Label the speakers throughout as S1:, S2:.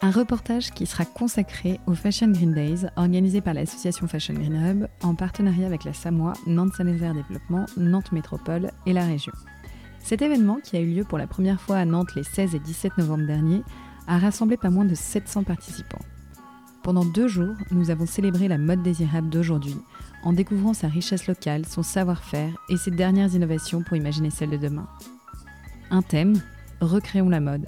S1: un reportage qui sera consacré au Fashion Green Days organisé par l'association Fashion Green Hub en partenariat avec la Samoa, Nantes-Saint-Nazaire Développement, Nantes Métropole et la région. Cet événement, qui a eu lieu pour la première fois à Nantes les 16 et 17 novembre dernier, a rassemblé pas moins de 700 participants. Pendant deux jours, nous avons célébré la mode désirable d'aujourd'hui en découvrant sa richesse locale, son savoir-faire et ses dernières innovations pour imaginer celle de demain. Un thème, recréons la mode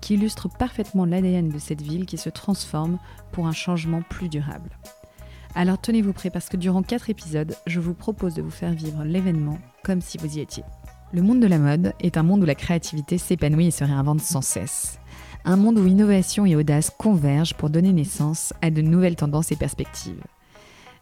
S1: qui illustre parfaitement l'ADN de cette ville qui se transforme pour un changement plus durable. Alors tenez-vous prêts parce que durant quatre épisodes, je vous propose de vous faire vivre l'événement comme si vous y étiez. Le monde de la mode est un monde où la créativité s'épanouit et se réinvente sans cesse. Un monde où innovation et audace convergent pour donner naissance à de nouvelles tendances et perspectives.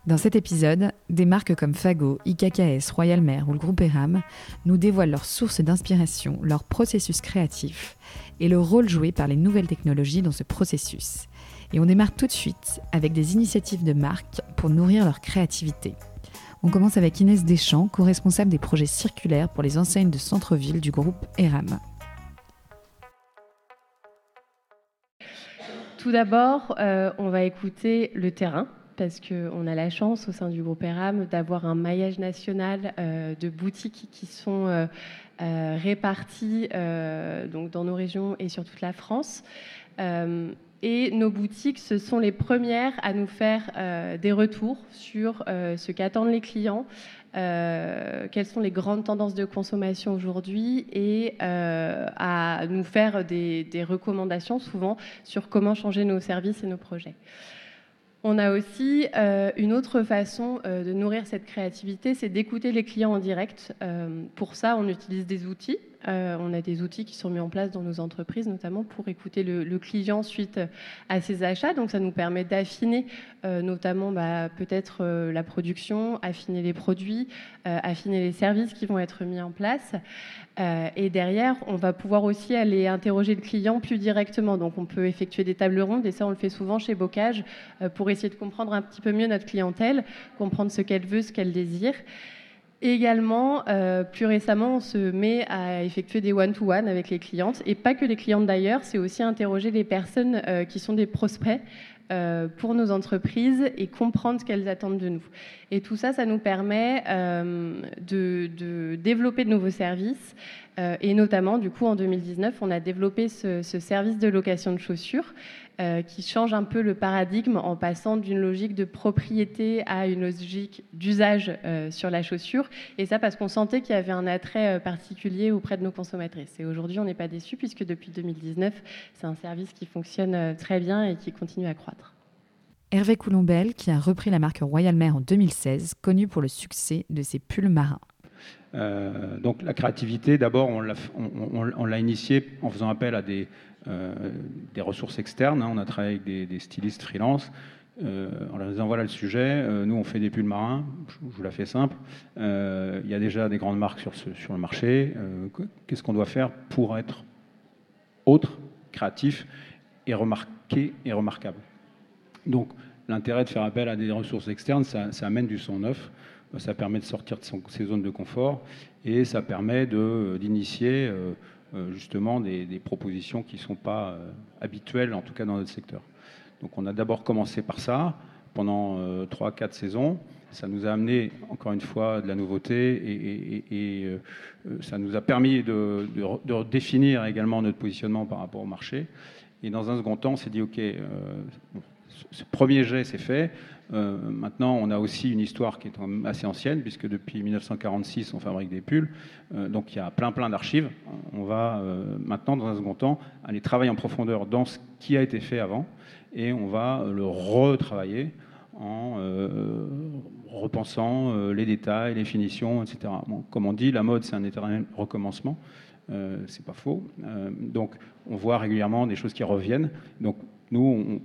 S1: Dans cet épisode, des marques comme Fago, IKKS, Royal Mer ou le groupe Eram nous dévoilent leurs sources d'inspiration, leur processus créatif et le rôle joué par les nouvelles technologies dans ce processus. Et on démarre tout de suite avec des initiatives de marques pour nourrir leur créativité. On commence avec Inès Deschamps, co-responsable des projets circulaires pour les enseignes de centre-ville du groupe Eram.
S2: Tout d'abord, euh, on va écouter le terrain parce qu'on a la chance au sein du groupe ERAM d'avoir un maillage national euh, de boutiques qui sont euh, euh, réparties donc dans nos régions et sur toute la France. et nos boutiques, ce sont les premières à nous faire des retours sur ce qu'attendent les clients, quelles sont les grandes tendances de consommation aujourd'hui et à nous faire des, recommandations souvent sur comment changer nos services et nos projets. On a aussi euh, une autre façon euh, de nourrir cette créativité, c'est d'écouter les clients en direct. Euh, pour ça, on utilise des outils. On a des outils qui sont mis en place dans nos entreprises, notamment pour écouter le, client suite à ses achats. Donc, ça nous permet d'affiner, notamment bah, peut-être la production, affiner les produits, affiner les services qui vont être mis en place. Euh, et derrière, on va pouvoir aussi aller interroger le client plus directement. Donc, on peut effectuer des tables rondes, et ça, on le fait souvent chez Bocage, euh, pour essayer de comprendre un petit peu mieux notre clientèle, comprendre ce qu'elle veut, ce qu'elle désire. Également, euh, plus récemment, on se met à effectuer des one-to-one avec les clientes, et pas que les clientes d'ailleurs, c'est aussi interroger les personnes qui sont des prospects euh, pour nos entreprises et comprendre ce qu'elles attendent de nous. Et tout ça, ça nous permet euh, de, développer de nouveaux services. Euh, et notamment, du coup, en 2019, on a développé ce, service de location de chaussures qui change un peu le paradigme en passant d'une logique de propriété à une logique d'usage sur la chaussure. Et ça parce qu'on sentait qu'il y avait un attrait particulier auprès de nos consommatrices. Et aujourd'hui, on n'est pas déçus puisque depuis 2019, c'est un service qui fonctionne très bien et qui continue à croître.
S1: Hervé Coulombel, qui a repris la marque Royal Mer en 2016, connu pour le succès de ses pulls marins.
S3: Euh, donc la créativité, d'abord, on l'a, on, initié en faisant appel à des, euh, ressources externes. Hein. On a travaillé avec des, stylistes freelance. Euh, en leur disant voilà le sujet, nous on fait des pulls marins, je, vous la fais simple, il y a déjà des grandes marques sur, le marché, qu'est-ce qu'on doit faire pour être autre, créatif et remarqué et remarquable? Donc l'intérêt de faire appel à des ressources externes, ça, amène du son neuf, ça permet de sortir de ses zones de confort et ça permet d'initier euh, euh, justement des, propositions qui ne sont pas euh, habituelles, en tout cas dans notre secteur. Donc on a d'abord commencé par ça pendant 3-4 saisons. Ça nous a amené, encore une fois, de la nouveauté et, ça nous a permis de, définir également notre positionnement par rapport au marché. Et dans un second temps, on s'est dit, OK, ce premier jet, c'est fait. Euh, maintenant, on a aussi une histoire qui est assez ancienne, puisque depuis 1946, on fabrique des pulls. Euh, donc, il y a plein, plein d'archives. On va euh, maintenant, dans un second temps, aller travailler en profondeur dans ce qui a été fait avant, et on va le retravailler en repensant les détails, les finitions, etc. comme on dit, la mode, c'est un éternel recommencement. c'est pas faux. donc, on voit régulièrement des choses qui reviennent. Donc, Nous,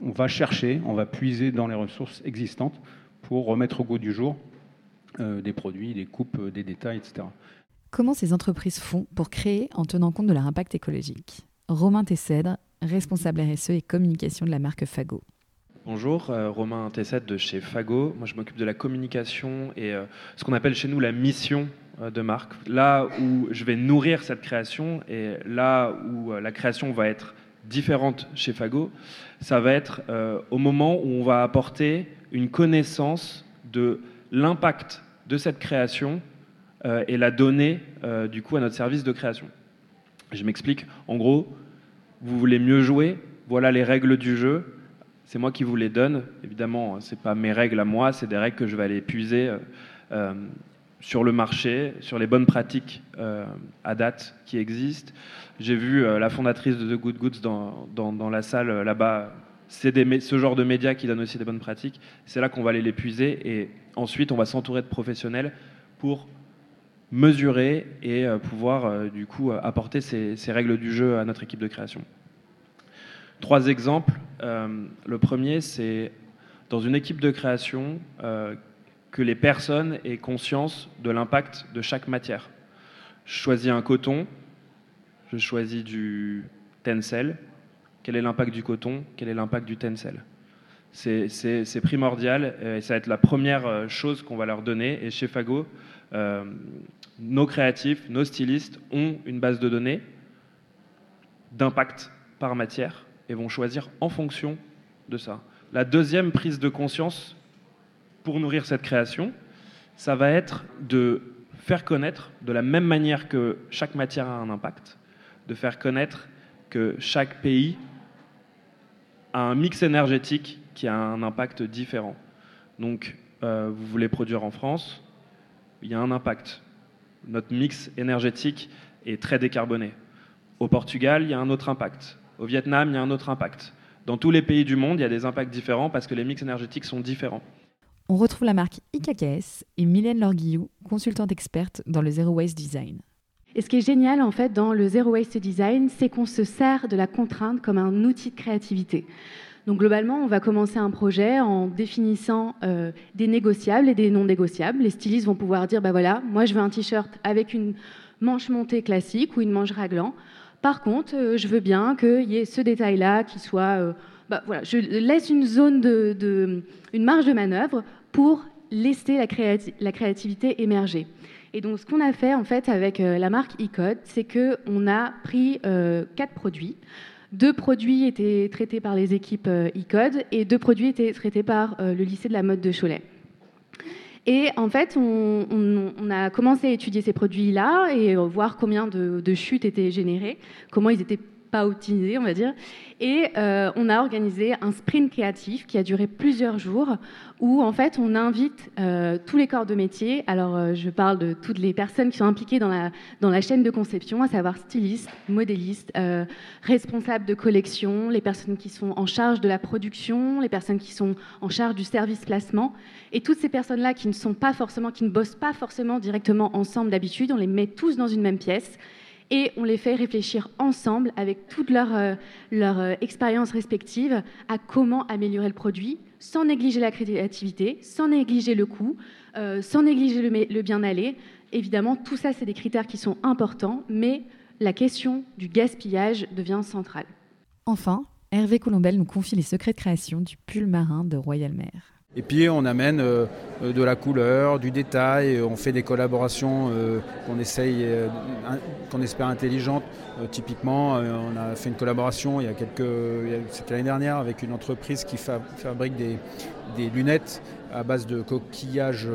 S3: on, va chercher, on va puiser dans les ressources existantes pour remettre au goût du jour euh, des produits, des coupes, des détails, etc.
S1: Comment ces entreprises font pour créer en tenant compte de leur impact écologique? Romain Tessèdre, responsable RSE et communication de la marque Fago.
S4: Bonjour, euh, Romain Tessèdre de chez Fago. Moi, je m'occupe de la communication et euh, ce qu'on appelle chez nous la mission euh, de marque. Là où je vais nourrir cette création et là où la création va être différente chez Fago, ça va être au moment où on va apporter une connaissance de l'impact de cette création euh, et la donner euh, du coup à notre service de création. Je m'explique. En gros, vous voulez mieux jouer, voilà les règles du jeu. C'est moi qui vous les donne. Évidemment, ce n'est pas mes règles à moi, c'est des règles que je vais aller puiser euh, sur le marché, sur les bonnes pratiques à date qui existent. J'ai vu la fondatrice de The Good Goods dans, la salle là-bas. C'est ce genre de médias qui donnent aussi des bonnes pratiques. C'est là qu'on va aller les puiser et ensuite on va s'entourer de professionnels pour mesurer et euh, pouvoir euh, du coup euh, apporter ces, règles du jeu à notre équipe de création. Trois exemples. le premier, c'est dans une équipe de création que les personnes aient conscience de l'impact de chaque matière. Je choisis un coton, je choisis du tencel. Quel est l'impact du coton? Quel est l'impact du tencel? C'est primordial et ça va être la première chose qu'on va leur donner. Et chez Fago, nos créatifs, nos stylistes ont une base de données d'impact par matière et vont choisir en fonction de ça. La deuxième prise de conscience pour nourrir cette création, ça va être de faire connaître, de la même manière que chaque matière a un impact, de faire connaître que chaque pays a un mix énergétique qui a un impact différent. Donc, euh, vous voulez produire en France, il y a un impact notre mix énergétique est très décarboné. Au Portugal, il y a un autre impact. Au Vietnam, il y a un autre impact. Dans tous les pays du monde, il y a des impacts différents parce que les mix énergétiques sont différents.
S1: On retrouve la marque IKKS et Mylène Lorguillou, consultante experte dans le Zero Waste Design.
S5: Et ce qui est génial en fait dans le Zero Waste Design, c'est qu'on se sert de la contrainte comme un outil de créativité. Donc globalement, on va commencer un projet en définissant euh, des négociables et des non négociables. Les stylistes vont pouvoir dire, bah voilà, moi je veux un t-shirt avec une manche montée classique ou une manche raglant. Par contre, euh, je veux bien qu'il y ait ce détail-là qui soit, euh, bah voilà, je laisse une zone de, une marge de manœuvre pour laisser la, créativité émerger. Et donc, ce qu'on a fait en fait avec la marque eCode, c'est qu'on a pris quatre produits. Deux produits étaient traités par les équipes euh, e-code et deux produits étaient traités par euh, le lycée de la mode de Cholet. Et en fait, on, a commencé à étudier ces produits-là et voir combien de chutes étaient générées, comment ils étaient pas optimisé, on va dire. Et euh, on a organisé un sprint créatif qui a duré plusieurs jours, où en fait on invite euh, tous les corps de métier. Alors euh, je parle de toutes les personnes qui sont impliquées dans la, dans la chaîne de conception, à savoir stylistes, modélistes, responsables de collection, les personnes qui sont en charge de la production, les personnes qui sont en charge du service placement. Et toutes ces personnes-là qui ne sont pas forcément, qui ne bossent pas forcément directement ensemble d'habitude, on les met tous dans une même pièce et on les fait réfléchir ensemble avec toute leur, euh, euh, expérience respective à comment améliorer le produit sans négliger la créativité, sans négliger le coût, euh, sans négliger le, le bien-aller. Évidemment, tout ça, c'est des critères qui sont importants, mais la question du gaspillage devient centrale.
S1: Enfin, Hervé Colombel nous confie les secrets de création du pull marin de Royal Mer.
S6: Et puis on amène euh, euh, de la couleur, du détail, on fait des collaborations euh, qu'on essaye, qu'on espère intelligentes. typiquement, on a fait une collaboration il y a quelques, c'était l'année dernière avec une entreprise qui fabrique des, lunettes à base de coquillages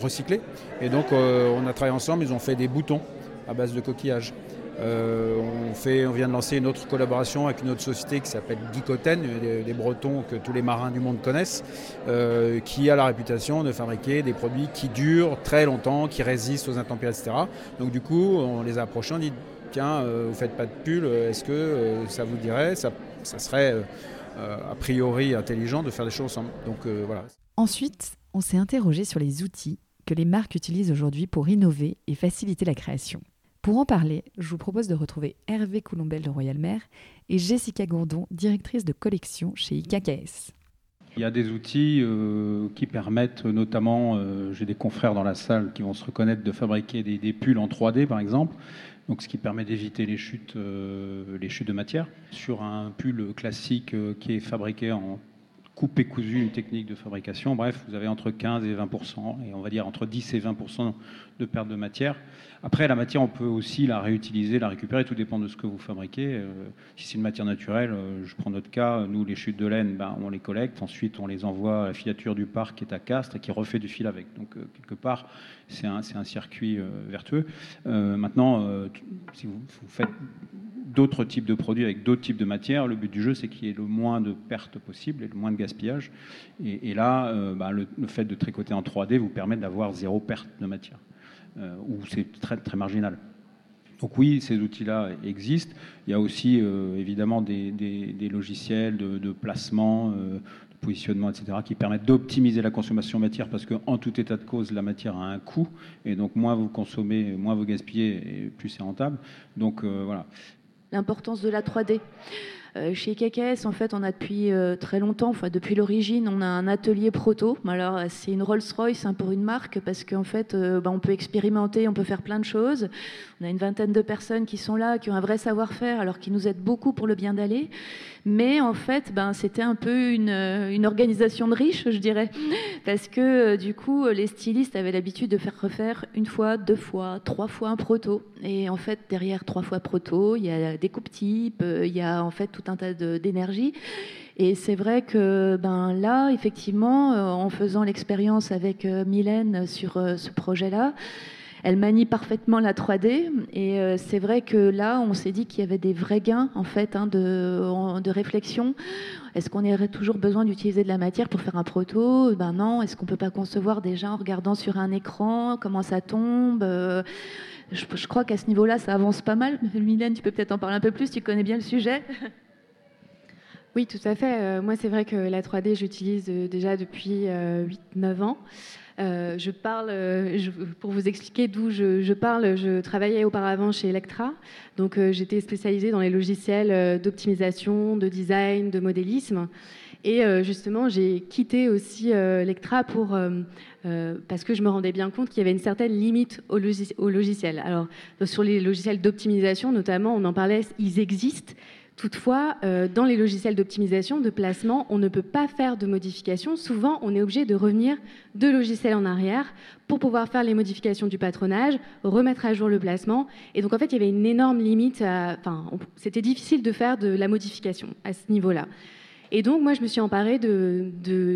S6: recyclés. Et donc on a travaillé ensemble, ils ont fait des boutons à base de coquillages. Euh, on, fait, on vient de lancer une autre collaboration avec une autre société qui s'appelle Gicoten, des, Bretons que tous les marins du monde connaissent, euh, qui a la réputation de fabriquer des produits qui durent très longtemps, qui résistent aux intempéries, etc. Donc du coup, on les a approchés, on dit tiens, euh, vous faites pas de pull, est-ce que ça vous dirait ça, ça, serait a priori intelligent de faire des choses ensemble. Donc voilà.
S1: Ensuite, on s'est interrogé sur les outils que les marques utilisent aujourd'hui pour innover et faciliter la création. Pour en parler, je vous propose de retrouver Hervé Coulombel de Royal Mer et Jessica Gourdon, directrice de collection chez IKKS.
S3: Il y a des outils euh, qui permettent notamment, euh, j'ai des confrères dans la salle qui vont se reconnaître, de fabriquer des, pulls en 3D par exemple, donc ce qui permet d'éviter les chutes, euh, les chutes de matière. Sur un pull classique qui est fabriqué en coupé cousu, une technique de fabrication. Bref, vous avez entre 15 et 20 et on va dire entre 10 et 20 de perte de matière. Après, la matière, on peut aussi la réutiliser, la récupérer, tout dépend de ce que vous fabriquez. Euh, si c'est une matière naturelle, euh, je prends notre cas, nous, les chutes de laine, ben, on les collecte, ensuite on les envoie à la filature du parc qui est à Castres et qui refait du fil avec. Donc, euh, quelque part, c'est un, un, circuit vertueux. maintenant, si vous, vous faites d'autres types de produits avec d'autres types de matières. Le but du jeu, c'est qu'il y ait le moins de pertes possible et le moins de gaspillage. Et, là, euh, bah, le, fait de tricoter en 3D vous permet d'avoir zéro perte de matière, euh, ou c'est très, très marginal. Donc oui, ces outils-là existent. Il y a aussi euh, évidemment des, logiciels de, placement, de positionnement, etc., qui permettent d'optimiser la consommation matière parce qu'en tout état de cause, la matière a un coût. Et donc moins vous consommez, moins vous gaspillez, plus c'est rentable. Donc voilà
S7: l'importance de la 3D. Euh, chez KKS, en fait, on a depuis euh, très longtemps, enfin depuis l'origine, on a un atelier proto. Alors, c'est une Rolls-Royce hein, pour une marque parce qu'en fait, euh, bah, on peut expérimenter, on peut faire plein de choses. On a une vingtaine de personnes qui sont là, qui ont un vrai savoir-faire, alors qui nous aident beaucoup pour le bien d'aller. Mais en fait, ben, c'était un peu une, une, organisation de riches, je dirais, parce que du coup, les stylistes avaient l'habitude de faire refaire une fois, deux fois, trois fois un proto. Et en fait, derrière trois fois proto, il y a des coupes types, il y a en fait tout un tas d'énergie. Et c'est vrai que ben, là, effectivement, euh, en faisant l'expérience avec euh, Mylène sur euh, ce projet-là, elle manie parfaitement la 3D et c'est vrai que là, on s'est dit qu'il y avait des vrais gains en fait hein, de, de, réflexion. Est-ce qu'on aurait toujours besoin d'utiliser de la matière pour faire un proto? Ben non. Est-ce qu'on peut pas concevoir déjà en regardant sur un écran? Comment ça tombe? Je, je, crois qu'à ce niveau-là, ça avance pas mal. Mylène, tu peux peut-être en parler un peu plus. Tu connais bien le sujet.
S5: Oui, tout à fait. Euh, moi, c'est vrai que la 3D, j'utilise euh, déjà depuis 8-9 euh, ans. je parle, pour vous expliquer d'où je, parle, je travaillais auparavant chez Electra. Donc, j'étais spécialisée dans les logiciels d'optimisation, de design, de modélisme. Et justement, j'ai quitté aussi Electra pour, parce que je me rendais bien compte qu'il y avait une certaine limite au, au logiciel. Alors, sur les logiciels d'optimisation, notamment, on en parlait, ils existent, Toutefois, euh, dans les logiciels d'optimisation, de placement, on ne peut pas faire de modifications. Souvent, on est obligé de revenir deux logiciels en arrière pour pouvoir faire les modifications du patronage, remettre à jour le placement. Et donc, en fait, il y avait une énorme limite. Enfin, c'était difficile de faire de la modification à ce niveau-là. Et donc, moi, je me suis emparée de,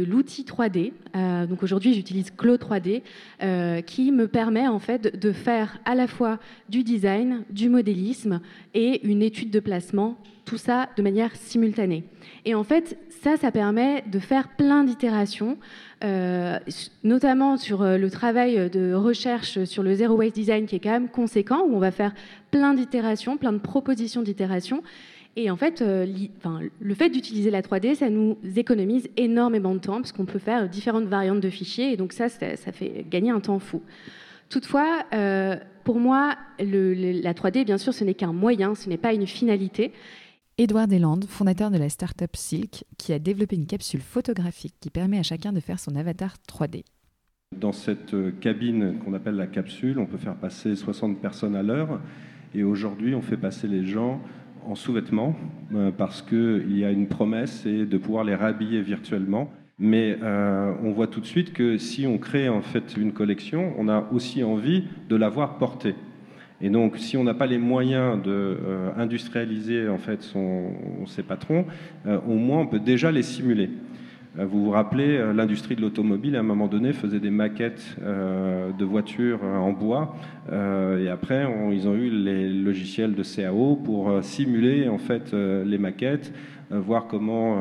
S5: l'outil 3D. Euh, donc, aujourd'hui, j'utilise Clo 3D, euh, qui me permet en fait de faire à la fois du design, du modélisme et une étude de placement tout ça de manière simultanée. Et en fait, ça, ça permet de faire plein d'itérations, euh, notamment sur le travail de recherche sur le Zero Waste Design qui est quand même conséquent, où on va faire plein d'itérations, plein de propositions d'itérations. Et en fait, euh, le fait d'utiliser la 3D, ça nous économise énormément de temps, parce qu'on peut faire différentes variantes de fichiers, et donc ça, ça, fait gagner un temps fou. Toutefois, pour moi, la 3D, bien sûr, ce n'est qu'un moyen, ce n'est pas une finalité.
S1: Edouard Deslandes, fondateur de la startup Silk, qui a développé une capsule photographique qui permet à chacun de faire son avatar 3D.
S8: Dans cette euh, cabine qu'on appelle la capsule, on peut faire passer 60 personnes à l'heure. Et aujourd'hui, on fait passer les gens en sous-vêtements euh, parce qu'il y a une promesse et de pouvoir les rhabiller virtuellement. Mais euh, on voit tout de suite que si on crée en fait une collection, on a aussi envie de l'avoir portée. Et donc, si on n'a pas les moyens d'industrialiser euh, en fait son, ses patrons, au moins on peut déjà les simuler. Euh, vous vous rappelez, l'industrie de l'automobile, à un moment donné, faisait des maquettes de voitures en bois, et après, ils ont eu les logiciels de CAO pour simuler en fait les maquettes, voir comment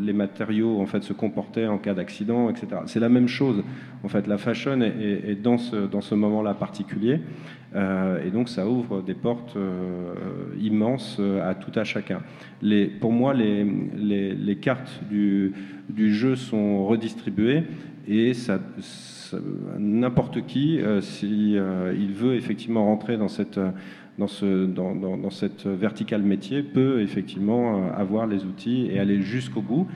S8: les matériaux en fait se comportaient en cas d'accident, etc. C'est la même chose. En fait, la fashion est, dans ce, dans ce moment-là particulier. Euh, et donc ça ouvre des portes euh, immenses à tout à chacun. Pour moi, les, les, les cartes du, du, jeu sont redistribuées Et n'importe qui, si il veut effectivement rentrer dans cette dans, ce, dans, dans, cette verticale métier peut effectivement avoir les outils et aller jusqu'au bout.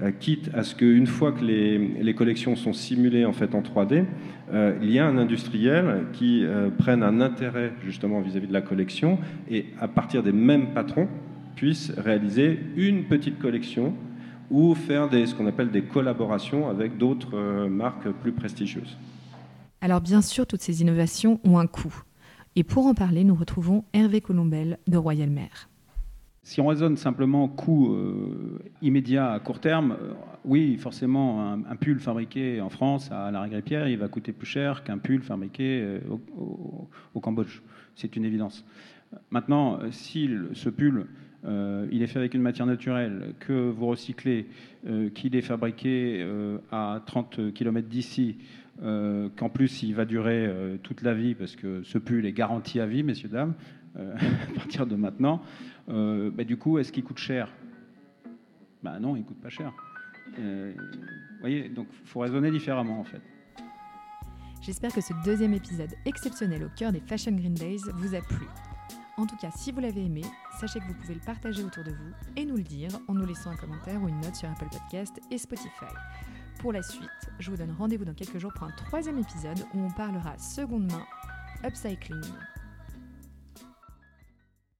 S8: Euh, quitte à ce qu'une fois que les, collections sont simulées en fait en 3D, euh, il y a un industriel qui euh, prenne un intérêt justement vis-à-vis de la collection et à partir des mêmes patrons puisse réaliser une petite collection ou faire des, ce qu'on appelle des collaborations avec d'autres marques plus prestigieuses.
S1: Alors bien sûr, toutes ces innovations ont un coût. Et pour en parler, nous retrouvons Hervé Colombel de Royal Mer.
S3: Si on raisonne simplement coût euh, immédiat à court terme, euh, oui, forcément, un, pull fabriqué en France à la Pierre, il va coûter plus cher qu'un pull fabriqué euh, au, Cambodge. C'est une évidence. Maintenant, si ce pull, il est fait avec une matière naturelle, que vous recyclez, qu'il est fabriqué à 30 km d'ici, qu'en plus il va durer toute la vie, parce que ce pull est garanti à vie, messieurs, dames, à partir de maintenant, euh, bah, du coup, est-ce qu'il coûte cher? Bah, Non, il ne coûte pas cher. Euh, vous voyez, donc il faut raisonner différemment en fait.
S1: J'espère que ce deuxième épisode exceptionnel au cœur des Fashion Green Days vous a plu. En tout cas, si vous l'avez aimé, sachez que vous pouvez le partager autour de vous et nous le dire en nous laissant un commentaire ou une note sur Apple Podcast et Spotify. Pour la suite, je vous donne rendez-vous dans quelques jours pour un troisième épisode où on parlera seconde main, upcycling,